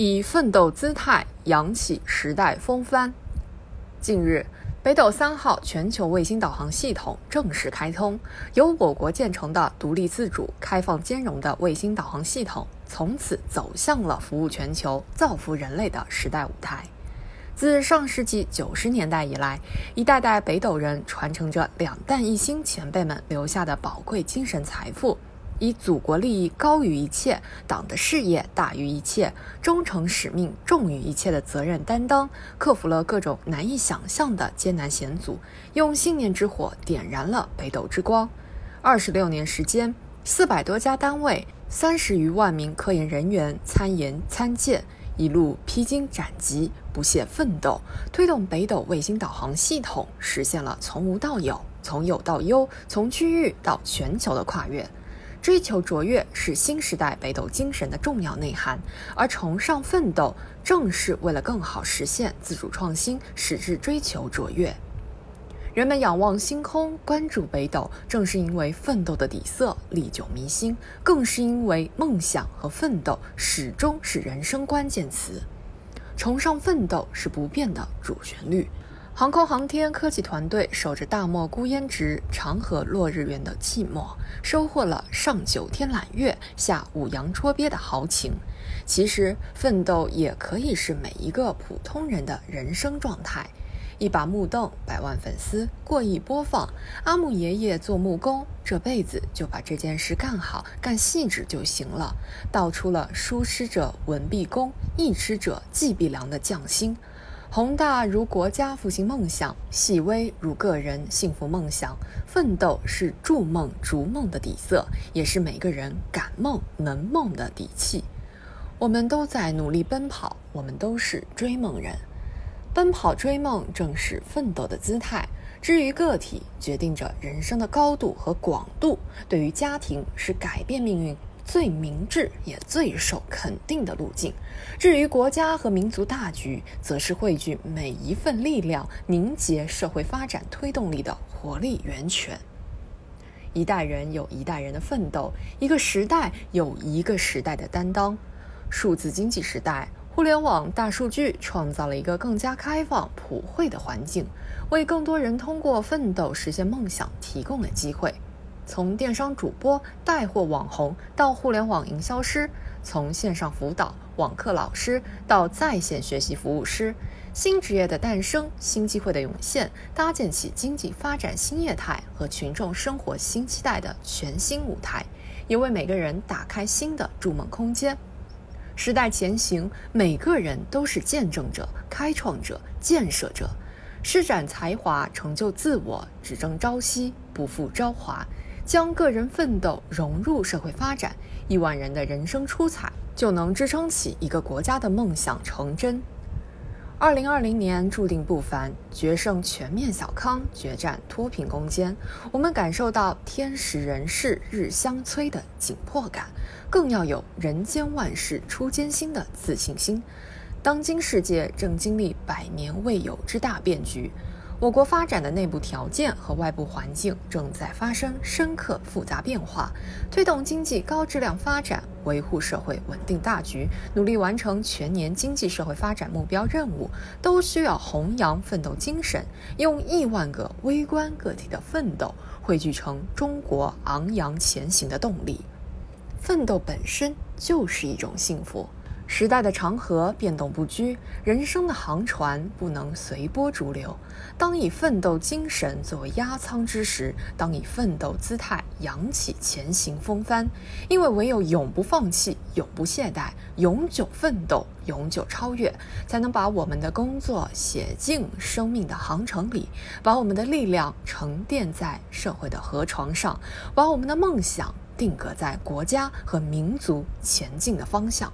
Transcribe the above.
以奋斗姿态扬起时代风帆。近日，北斗三号全球卫星导航系统正式开通，由我国建成的独立自主、开放兼容的卫星导航系统，从此走向了服务全球、造福人类的时代舞台。自上世纪九十年代以来，一代代北斗人传承着两弹一星前辈们留下的宝贵精神财富。以祖国利益高于一切，党的事业大于一切，忠诚使命重于一切的责任担当，克服了各种难以想象的艰难险阻，用信念之火点燃了北斗之光。二十六年时间，四百多家单位，三十余万名科研人员参研参建，一路披荆斩棘，不懈奋斗，推动北斗卫星导航系统实现了从无到有、从有到优、从区域到全球的跨越。追求卓越是新时代北斗精神的重要内涵，而崇尚奋斗正是为了更好实现自主创新，矢志追求卓越。人们仰望星空，关注北斗，正是因为奋斗的底色历久弥新，更是因为梦想和奋斗始终是人生关键词。崇尚奋斗是不变的主旋律。航空航天科技团队守着大漠孤烟直、长河落日圆的寂寞，收获了上九天揽月、下五洋捉鳖的豪情。其实，奋斗也可以是每一个普通人的人生状态。一把木凳，百万粉丝，过亿播放。阿木爷爷做木工，这辈子就把这件事干好、干细致就行了。道出了书痴者文必恭，艺痴者技必良的匠心。宏大如国家复兴梦想，细微如个人幸福梦想。奋斗是筑梦逐梦的底色，也是每个人敢梦能梦的底气。我们都在努力奔跑，我们都是追梦人。奔跑追梦正是奋斗的姿态。至于个体，决定着人生的高度和广度；对于家庭，是改变命运。最明智也最受肯定的路径。至于国家和民族大局，则是汇聚每一份力量、凝结社会发展推动力的活力源泉。一代人有一代人的奋斗，一个时代有一个时代的担当。数字经济时代，互联网、大数据创造了一个更加开放、普惠的环境，为更多人通过奋斗实现梦想提供了机会。从电商主播、带货网红到互联网营销师，从线上辅导、网课老师到在线学习服务师，新职业的诞生、新机会的涌现，搭建起经济发展新业态和群众生活新期待的全新舞台，也为每个人打开新的筑梦空间。时代前行，每个人都是见证者、开创者、建设者，施展才华，成就自我，只争朝夕，不负朝华。将个人奋斗融入社会发展，亿万人的人生出彩，就能支撑起一个国家的梦想成真。二零二零年注定不凡，决胜全面小康，决战脱贫攻坚。我们感受到天时人事日相催的紧迫感，更要有人间万事出艰辛的自信心。当今世界正经历百年未有之大变局。我国发展的内部条件和外部环境正在发生深刻复杂变化，推动经济高质量发展，维护社会稳定大局，努力完成全年经济社会发展目标任务，都需要弘扬奋斗精神，用亿万个微观个体的奋斗汇聚成中国昂扬前行的动力。奋斗本身就是一种幸福。时代的长河变动不居，人生的航船不能随波逐流。当以奋斗精神作为压舱之时，当以奋斗姿态扬起前行风帆。因为唯有永不放弃、永不懈怠、永久奋斗、永久超越，才能把我们的工作写进生命的航程里，把我们的力量沉淀在社会的河床上，把我们的梦想定格在国家和民族前进的方向。